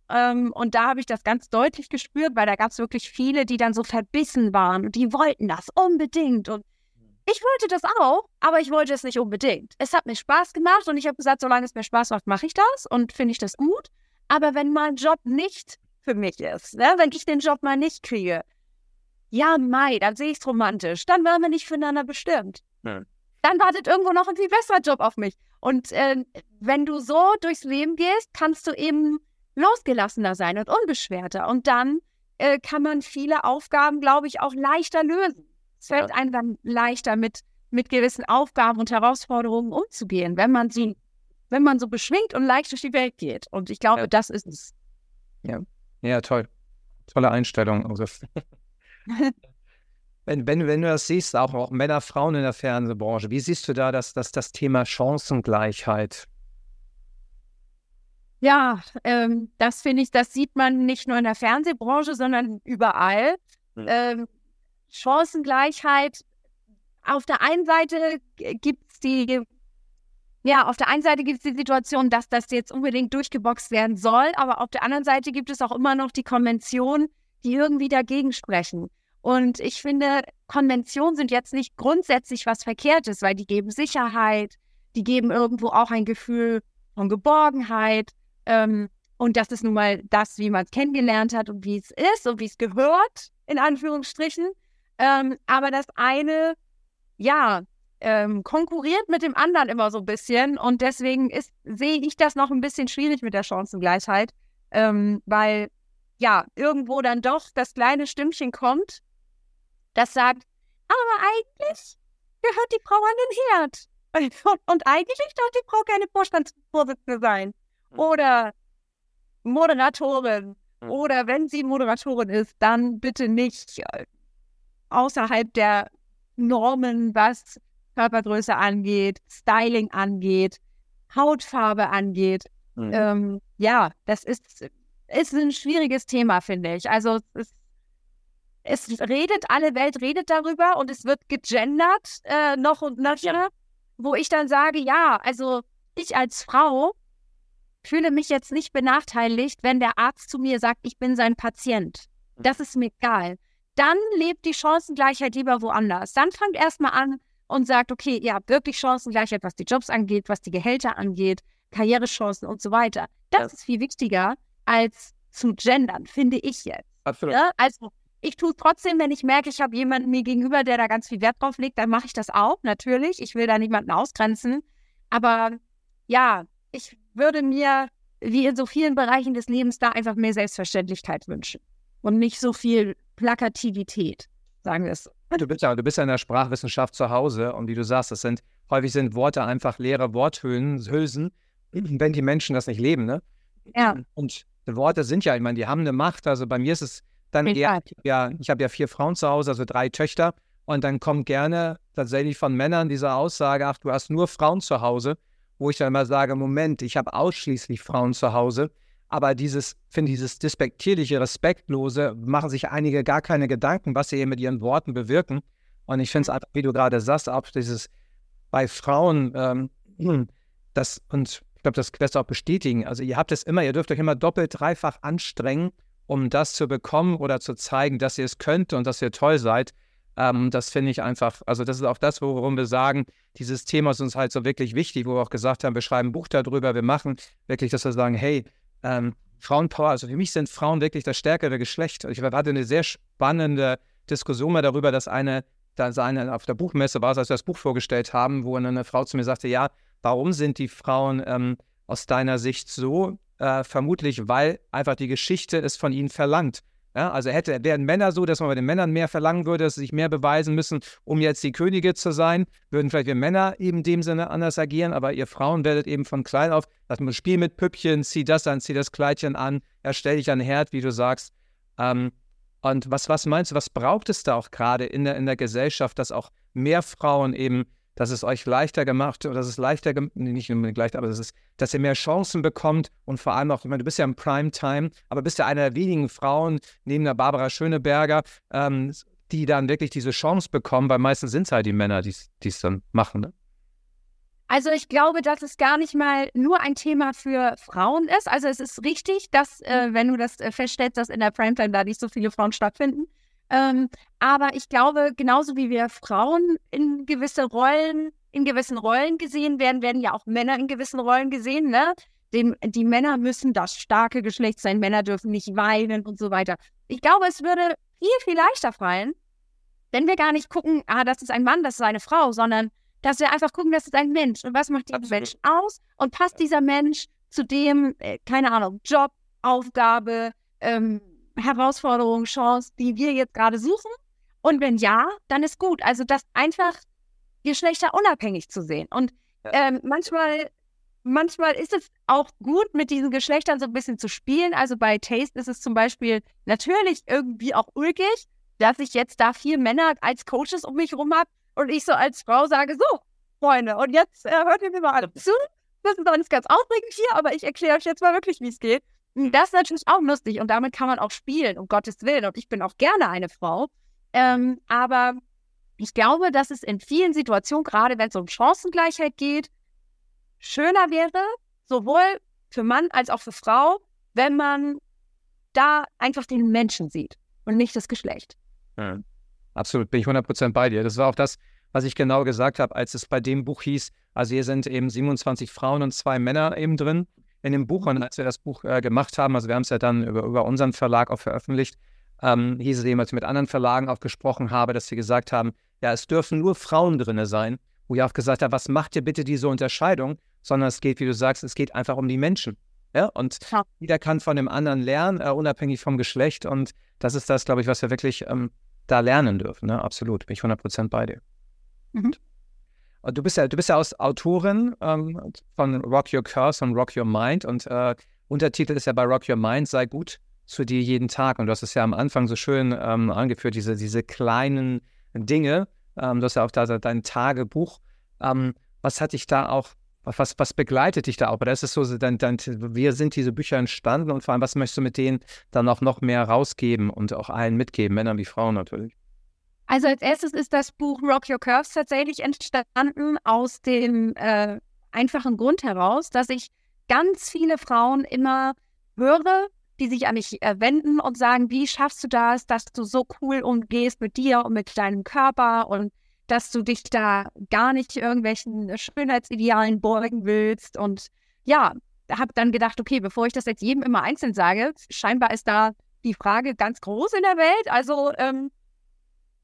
Ähm, und da habe ich das ganz deutlich gespürt, weil da gab es wirklich viele, die dann so verbissen waren und die wollten das unbedingt. Und ich wollte das auch, aber ich wollte es nicht unbedingt. Es hat mir Spaß gemacht und ich habe gesagt, solange es mir Spaß macht, mache ich das und finde ich das gut. Aber wenn mein Job nicht für mich ist, ne, wenn ich den Job mal nicht kriege, ja, Mai, dann sehe ich es romantisch. Dann waren wir nicht füreinander bestimmt. Ja. Dann wartet irgendwo noch ein viel besserer Job auf mich. Und äh, wenn du so durchs Leben gehst, kannst du eben losgelassener sein und unbeschwerter. Und dann äh, kann man viele Aufgaben, glaube ich, auch leichter lösen. Es fällt ja. einem dann leichter, mit, mit gewissen Aufgaben und Herausforderungen umzugehen, wenn man sie, wenn man so beschwingt und leicht durch die Welt geht. Und ich glaube, ja. das ist es.
Ja, ja, toll. Tolle Einstellung. Also, *laughs* wenn, wenn, wenn du das siehst, auch, auch Männer, Frauen in der Fernsehbranche, wie siehst du da das, das, das Thema Chancengleichheit?
Ja, ähm, das finde ich, das sieht man nicht nur in der Fernsehbranche, sondern überall. Mhm. Ähm, Chancengleichheit. Auf der einen Seite gibt es die, ja, auf der einen Seite gibt es die Situation, dass das jetzt unbedingt durchgeboxt werden soll, aber auf der anderen Seite gibt es auch immer noch die Konventionen, die irgendwie dagegen sprechen. Und ich finde, Konventionen sind jetzt nicht grundsätzlich was Verkehrtes, weil die geben Sicherheit, die geben irgendwo auch ein Gefühl von Geborgenheit. Ähm, und das ist nun mal das, wie man es kennengelernt hat und wie es ist und wie es gehört, in Anführungsstrichen. Ähm, aber das eine, ja, ähm, konkurriert mit dem anderen immer so ein bisschen. Und deswegen sehe ich das noch ein bisschen schwierig mit der Chancengleichheit, ähm, weil ja, irgendwo dann doch das kleine Stimmchen kommt, das sagt, aber eigentlich gehört die Frau an den Herd. *laughs* Und, und eigentlich darf die Frau keine Vorstandsvorsitzende sein. Hm. oder Moderatorin. Mhm. Oder wenn sie Moderatorin ist, dann bitte nicht äh, außerhalb der Normen, was Körpergröße angeht, Styling angeht, Hautfarbe angeht. Mhm. Ähm, ja, das ist, ist ein schwieriges Thema, finde ich. Also es, es redet, alle Welt redet darüber und es wird gegendert äh, noch und nöcher, wo ich dann sage, ja, also ich als Frau fühle mich jetzt nicht benachteiligt, wenn der Arzt zu mir sagt, ich bin sein Patient. Mhm. Das ist mir egal. Dann lebt die Chancengleichheit lieber woanders. Dann fangt erstmal an und sagt, okay, ihr habt wirklich Chancengleichheit, was die Jobs angeht, was die Gehälter angeht, Karrierechancen und so weiter. Das ja. ist viel wichtiger als zu gendern, finde ich jetzt. Absolut. Ja? Also ich tue es trotzdem, wenn ich merke, ich habe jemanden mir gegenüber, der da ganz viel Wert drauf legt, dann mache ich das auch, natürlich. Ich will da niemanden ausgrenzen. Aber ja, ich würde mir, wie in so vielen Bereichen des Lebens, da einfach mehr Selbstverständlichkeit wünschen und nicht so viel Plakativität, sagen wir es so.
Du bist ja, du bist ja in der Sprachwissenschaft zu Hause und wie du sagst, das sind häufig sind Worte einfach leere Worthülsen, *clears throat* wenn die Menschen das nicht leben, ne?
Ja.
Und Worte sind ja, ich meine, die haben eine Macht. Also bei mir ist es dann eher, ja, ich habe ja vier Frauen zu Hause, also drei Töchter. Und dann kommt gerne tatsächlich von Männern diese Aussage, ach, du hast nur Frauen zu Hause wo ich dann immer sage, Moment, ich habe ausschließlich Frauen zu Hause, Aber dieses, finde dieses despektierliche, respektlose, machen sich einige gar keine Gedanken, was sie hier mit ihren Worten bewirken. Und ich finde es einfach, wie du gerade sagst, auch dieses bei Frauen, ähm, *clears throat* das, und ich glaube, das wirst du auch bestätigen. Also ihr habt es immer, ihr dürft euch immer doppelt, dreifach anstrengen, um das zu bekommen oder zu zeigen, dass ihr es könnt und dass ihr toll seid. Ähm, das finde ich einfach, also das ist auch das, worum wir sagen, dieses Thema ist uns halt so wirklich wichtig, wo wir auch gesagt haben, wir schreiben ein Buch darüber, wir machen wirklich, dass wir sagen, hey, ähm, Frauenpower, also für mich sind Frauen wirklich das stärkere Geschlecht. Ich hatte eine sehr spannende Diskussion mal darüber, dass eine, dass eine auf der Buchmesse war, als wir das Buch vorgestellt haben, wo eine Frau zu mir sagte, ja, warum sind die Frauen ähm, aus deiner Sicht so? Äh, vermutlich, weil einfach die Geschichte es von ihnen verlangt. Ja, also hätte, wären Männer so, dass man bei den Männern mehr verlangen würde, dass sie sich mehr beweisen müssen, um jetzt die Könige zu sein, würden vielleicht wir Männer eben in dem Sinne anders agieren, aber ihr Frauen werdet eben von klein auf, dass man Spiel mit Püppchen, zieh das an, zieh das Kleidchen an, erstell dich an Herd, wie du sagst. Ähm, und was, was meinst du, was braucht es da auch gerade in der, in der Gesellschaft, dass auch mehr Frauen eben dass es euch leichter gemacht oder dass es leichter, nicht unbedingt leichter, aber dass, es, dass ihr mehr Chancen bekommt und vor allem auch, ich meine, du bist ja im Primetime, aber bist ja einer der wenigen Frauen neben der Barbara Schöneberger, ähm, die dann wirklich diese Chance bekommen, weil meistens sind es halt die Männer, die es dann machen. Ne?
Also ich glaube, dass es gar nicht mal nur ein Thema für Frauen ist. Also es ist richtig, dass, äh, wenn du das äh, feststellst, dass in der Primetime da nicht so viele Frauen stattfinden, ähm, aber ich glaube, genauso wie wir Frauen in gewisse Rollen, in gewissen Rollen gesehen werden, werden ja auch Männer in gewissen Rollen gesehen, ne? Den, die Männer müssen das starke Geschlecht sein, Männer dürfen nicht weinen und so weiter. Ich glaube, es würde viel, viel leichter fallen, wenn wir gar nicht gucken, ah, das ist ein Mann, das ist eine Frau, sondern dass wir einfach gucken, das ist ein Mensch. Und was macht diesen Menschen aus? Und passt dieser Mensch zu dem, äh, keine Ahnung, Job, Aufgabe, ähm, Herausforderung, Chance, die wir jetzt gerade suchen? Und wenn ja, dann ist gut. Also das einfach Geschlechter unabhängig zu sehen. Und ähm, manchmal, manchmal ist es auch gut, mit diesen Geschlechtern so ein bisschen zu spielen. Also bei Taste ist es zum Beispiel natürlich irgendwie auch ulkig, dass ich jetzt da vier Männer als Coaches um mich rum habe und ich so als Frau sage, so, Freunde, und jetzt äh, hört ihr mir mal alle zu. Das ist alles ganz aufregend hier, aber ich erkläre euch jetzt mal wirklich, wie es geht. Hm, das ist natürlich auch lustig und damit kann man auch spielen, um Gottes Willen. Und ich bin auch gerne eine Frau. Ähm, aber ich glaube, dass es in vielen Situationen, gerade wenn es um Chancengleichheit geht, schöner wäre, sowohl für Mann als auch für Frau, wenn man da einfach den Menschen sieht und nicht das Geschlecht.
Ja, absolut, bin ich 100% bei dir. Das war auch das, was ich genau gesagt habe, als es bei dem Buch hieß, also hier sind eben 27 Frauen und zwei Männer eben drin in dem Buch. Und als wir das Buch äh, gemacht haben, also wir haben es ja dann über, über unseren Verlag auch veröffentlicht, ähm, hieß es eben, als ich mit anderen Verlagen auch gesprochen habe, dass sie gesagt haben, ja, es dürfen nur Frauen drin sein, wo ich auch gesagt habe, was macht ihr bitte diese Unterscheidung? Sondern es geht, wie du sagst, es geht einfach um die Menschen. Ja, und ja. jeder kann von dem anderen lernen, äh, unabhängig vom Geschlecht. Und das ist das, glaube ich, was wir wirklich ähm, da lernen dürfen. Ne? Absolut, bin ich 100% bei dir. Mhm. Du bist ja, du bist ja aus Autorin ähm, von Rock Your Curse und Rock Your Mind und äh, Untertitel ist ja bei Rock Your Mind, sei gut zu dir jeden Tag. Und du hast es ja am Anfang so schön ähm, angeführt, diese, diese kleinen Dinge. Ähm, du hast ja auch da dein Tagebuch. Ähm, was hat dich da auch, was, was begleitet dich da auch? Oder ist es so, dann, dann, wie sind diese Bücher entstanden und vor allem, was möchtest du mit denen dann auch noch mehr rausgeben und auch allen mitgeben, Männern wie Frauen natürlich?
Also als erstes ist das Buch Rock Your Curves tatsächlich entstanden aus dem äh, einfachen Grund heraus, dass ich ganz viele Frauen immer höre, die sich an mich äh, wenden und sagen, wie schaffst du das, dass du so cool umgehst mit dir und mit deinem Körper und dass du dich da gar nicht irgendwelchen Schönheitsidealen beugen willst. Und ja, habe dann gedacht, okay, bevor ich das jetzt jedem immer einzeln sage, scheinbar ist da die Frage ganz groß in der Welt. Also ähm,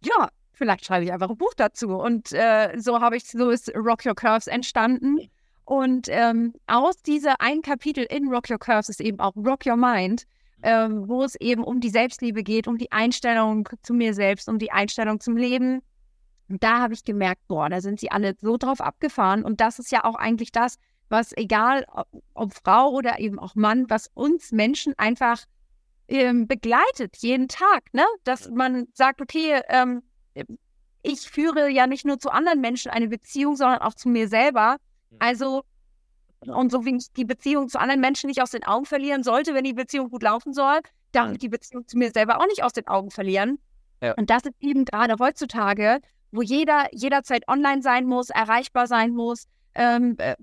ja, vielleicht schreibe ich einfach ein Buch dazu. Und äh, so habe ich, so ist Rock Your Curves entstanden. Und ähm, aus dieser ein Kapitel in Rock Your Curves ist eben auch Rock Your Mind, ähm, wo es eben um die Selbstliebe geht, um die Einstellung zu mir selbst, um die Einstellung zum Leben. Und da habe ich gemerkt, boah, da sind sie alle so drauf abgefahren. Und das ist ja auch eigentlich das, was egal ob, ob Frau oder eben auch Mann, was uns Menschen einfach ähm, begleitet, jeden Tag, ne? Dass man sagt, okay, ähm, ich führe ja nicht nur zu anderen Menschen eine Beziehung, sondern auch zu mir selber. Also Und so wie ich die Beziehung zu anderen Menschen nicht aus den Augen verlieren sollte, wenn die Beziehung gut laufen soll, darf ich die Beziehung zu mir selber auch nicht aus den Augen verlieren. Ja. Und das ist eben gerade heutzutage, wo jeder jederzeit online sein muss, erreichbar sein muss, ähm, äh,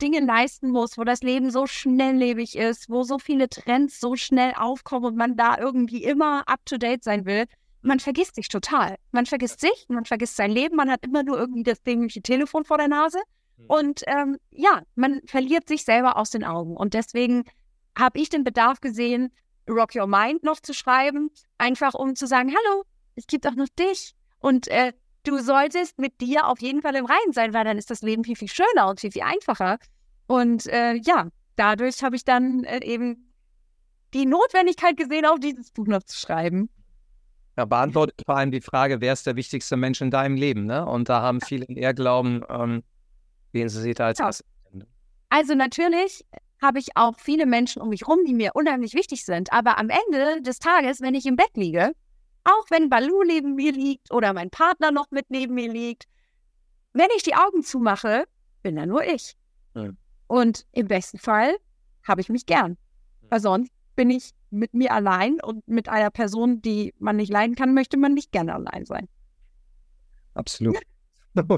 Dinge leisten muss, wo das Leben so schnelllebig ist, wo so viele Trends so schnell aufkommen und man da irgendwie immer up-to-date sein will. Man vergisst sich total. Man vergisst sich, man vergisst sein Leben, man hat immer nur irgendwie das dämliche Telefon vor der Nase. Hm. Und ähm, ja, man verliert sich selber aus den Augen. Und deswegen habe ich den Bedarf gesehen, Rock Your Mind noch zu schreiben, einfach um zu sagen, hallo, es gibt auch noch dich. Und äh, du solltest mit dir auf jeden Fall im Reinen sein, weil dann ist das Leben viel, viel schöner und viel, viel einfacher. Und äh, ja, dadurch habe ich dann äh, eben die Notwendigkeit gesehen, auch dieses Buch noch zu schreiben.
Ja, beantwortet vor allem die Frage, wer ist der wichtigste Mensch in deinem Leben? Ne? Und da haben viele eher glauben, ähm, wen sie da als ja.
Also natürlich habe ich auch viele Menschen um mich rum, die mir unheimlich wichtig sind. Aber am Ende des Tages, wenn ich im Bett liege, auch wenn Balu neben mir liegt oder mein Partner noch mit neben mir liegt, wenn ich die Augen zumache, bin da nur ich. Mhm. Und im besten Fall habe ich mich gern. Weil sonst bin ich mit mir allein und mit einer Person, die man nicht leiden kann, möchte man nicht gerne allein sein.
Absolut. *laughs* *laughs* wo,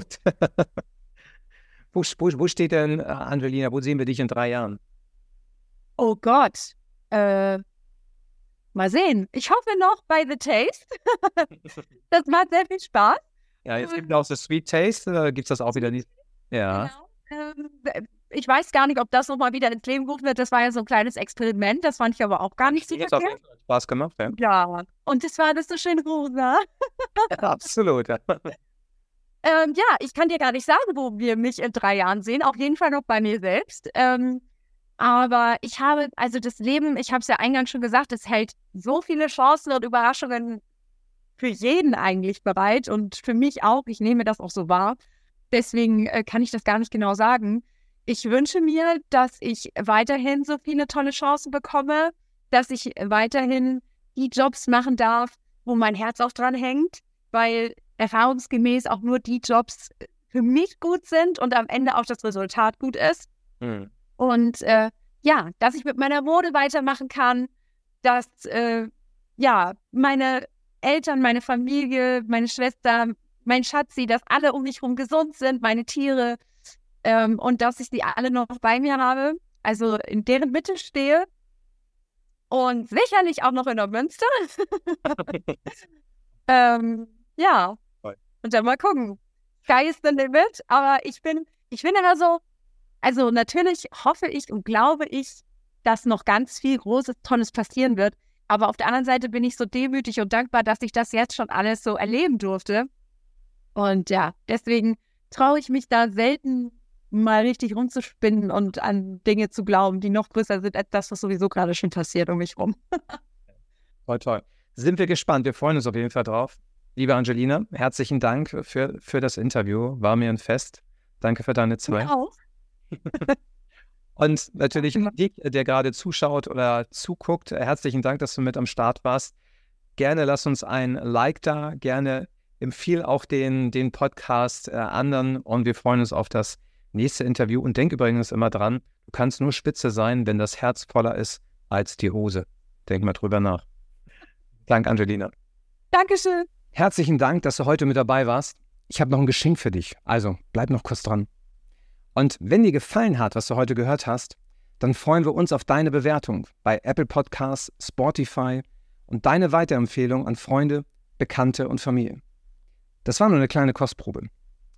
wo, wo, steht denn, äh, Angelina, wo sehen wir dich in drei Jahren?
Oh Gott. Äh, mal sehen. Ich hoffe noch bei The Taste. *laughs* das macht sehr viel Spaß.
Ja, jetzt gibt es auch das Sweet Taste, oder gibt es das auch wieder nicht? Ja.
Genau. Ähm, ich weiß gar nicht, ob das nochmal wieder ins Leben gerufen wird. Das war ja so ein kleines Experiment. Das fand ich aber auch gar nicht so
verkehrt. Hat Spaß gemacht, ja.
Ja, und das war das so schön rosa. *laughs*
ja, absolut. Ja. *laughs*
Ähm, ja, ich kann dir gar nicht sagen, wo wir mich in drei Jahren sehen. Auf jeden Fall noch bei mir selbst. Ähm, aber ich habe, also das Leben, ich habe es ja eingangs schon gesagt, es hält so viele Chancen und Überraschungen für jeden eigentlich bereit und für mich auch. Ich nehme das auch so wahr. Deswegen äh, kann ich das gar nicht genau sagen. Ich wünsche mir, dass ich weiterhin so viele tolle Chancen bekomme, dass ich weiterhin die Jobs machen darf, wo mein Herz auch dran hängt, weil erfahrungsgemäß auch nur die Jobs für mich gut sind und am Ende auch das Resultat gut ist. Hm. Und äh, ja, dass ich mit meiner Mode weitermachen kann, dass äh, ja, meine Eltern, meine Familie, meine Schwester, mein Schatzi, dass alle um mich herum gesund sind, meine Tiere ähm, und dass ich sie alle noch bei mir habe, also in deren Mitte stehe und sicherlich auch noch in der Münster. *laughs* ähm, ja, und dann mal gucken. Sky is the limit, aber ich bin, ich bin immer so, also natürlich hoffe ich und glaube ich, dass noch ganz viel Großes, Tolles passieren wird. Aber auf der anderen Seite bin ich so demütig und dankbar, dass ich das jetzt schon alles so erleben durfte. Und ja, deswegen traue ich mich da selten mal richtig rumzuspinnen und an Dinge zu glauben, die noch größer sind als das, was sowieso gerade schon passiert um mich rum. *laughs*
toll, toll. Sind wir gespannt. Wir freuen uns auf jeden Fall drauf. Liebe Angelina, herzlichen Dank für, für das Interview. War mir ein Fest. Danke für deine Zeit. Mir auch. Und natürlich dich, der gerade zuschaut oder zuguckt, herzlichen Dank, dass du mit am Start warst. Gerne lass uns ein Like da, gerne empfiehl auch den, den Podcast äh, anderen und wir freuen uns auf das nächste Interview. Und denk übrigens immer dran, du kannst nur Spitze sein, wenn das Herz voller ist als die Hose. Denk mal drüber nach. Dank, Angelina.
Dankeschön.
Herzlichen Dank, dass du heute mit dabei warst. Ich habe noch ein Geschenk für dich. Also bleib noch kurz dran. Und wenn dir gefallen hat, was du heute gehört hast, dann freuen wir uns auf deine Bewertung bei Apple Podcasts, Spotify und deine Weiterempfehlung an Freunde, Bekannte und Familie. Das war nur eine kleine Kostprobe.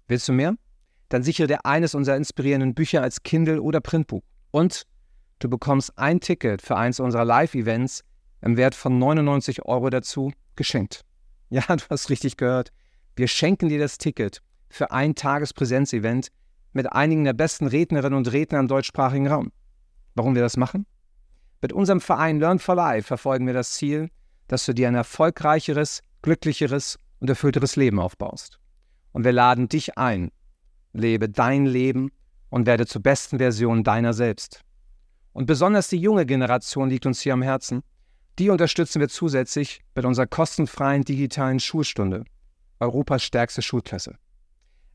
Willst du mehr? Dann sichere dir eines unserer inspirierenden Bücher als Kindle oder Printbuch. Und du bekommst ein Ticket für eins unserer Live-Events im Wert von 99 Euro dazu geschenkt. Ja, *laughs* du hast richtig gehört. Wir schenken dir das Ticket für ein Tagespräsenzevent mit einigen der besten Rednerinnen und Redner im deutschsprachigen Raum. Warum wir das machen? Mit unserem Verein Learn for Life verfolgen wir das Ziel, dass du dir ein erfolgreicheres, glücklicheres und erfüllteres Leben aufbaust. Und wir laden dich ein. Lebe dein Leben und werde zur besten Version deiner selbst. Und besonders die junge Generation liegt uns hier am Herzen. Die unterstützen wir zusätzlich mit unserer kostenfreien digitalen Schulstunde, Europas stärkste Schulklasse.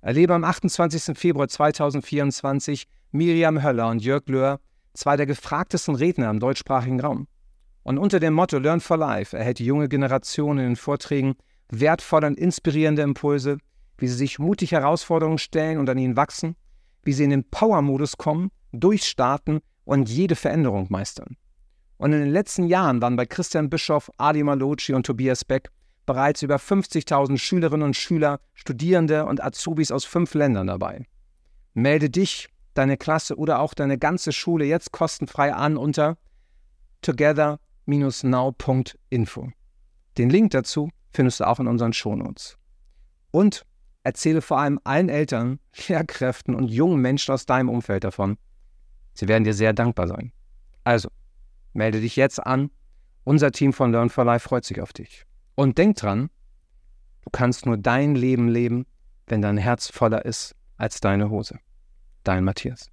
Erlebe am 28. Februar 2024 Miriam Höller und Jörg Löhr, zwei der gefragtesten Redner im deutschsprachigen Raum. Und unter dem Motto Learn for Life erhält die junge Generation in den Vorträgen wertvolle und inspirierende Impulse, wie sie sich mutig Herausforderungen stellen und an ihnen wachsen, wie sie in den Power-Modus kommen, durchstarten und jede Veränderung meistern. Und in den letzten Jahren waren bei Christian Bischoff, Ali Malocci und Tobias Beck bereits über 50.000 Schülerinnen und Schüler, Studierende und Azubis aus fünf Ländern dabei. Melde dich, deine Klasse oder auch deine ganze Schule jetzt kostenfrei an unter together-now.info. Den Link dazu findest du auch in unseren Shownotes. Und erzähle vor allem allen Eltern, Lehrkräften und jungen Menschen aus deinem Umfeld davon. Sie werden dir sehr dankbar sein. Also, melde dich jetzt an. Unser Team von Learn for Life freut sich auf dich. Und denk dran, du kannst nur dein Leben leben, wenn dein Herz voller ist als deine Hose. Dein Matthias.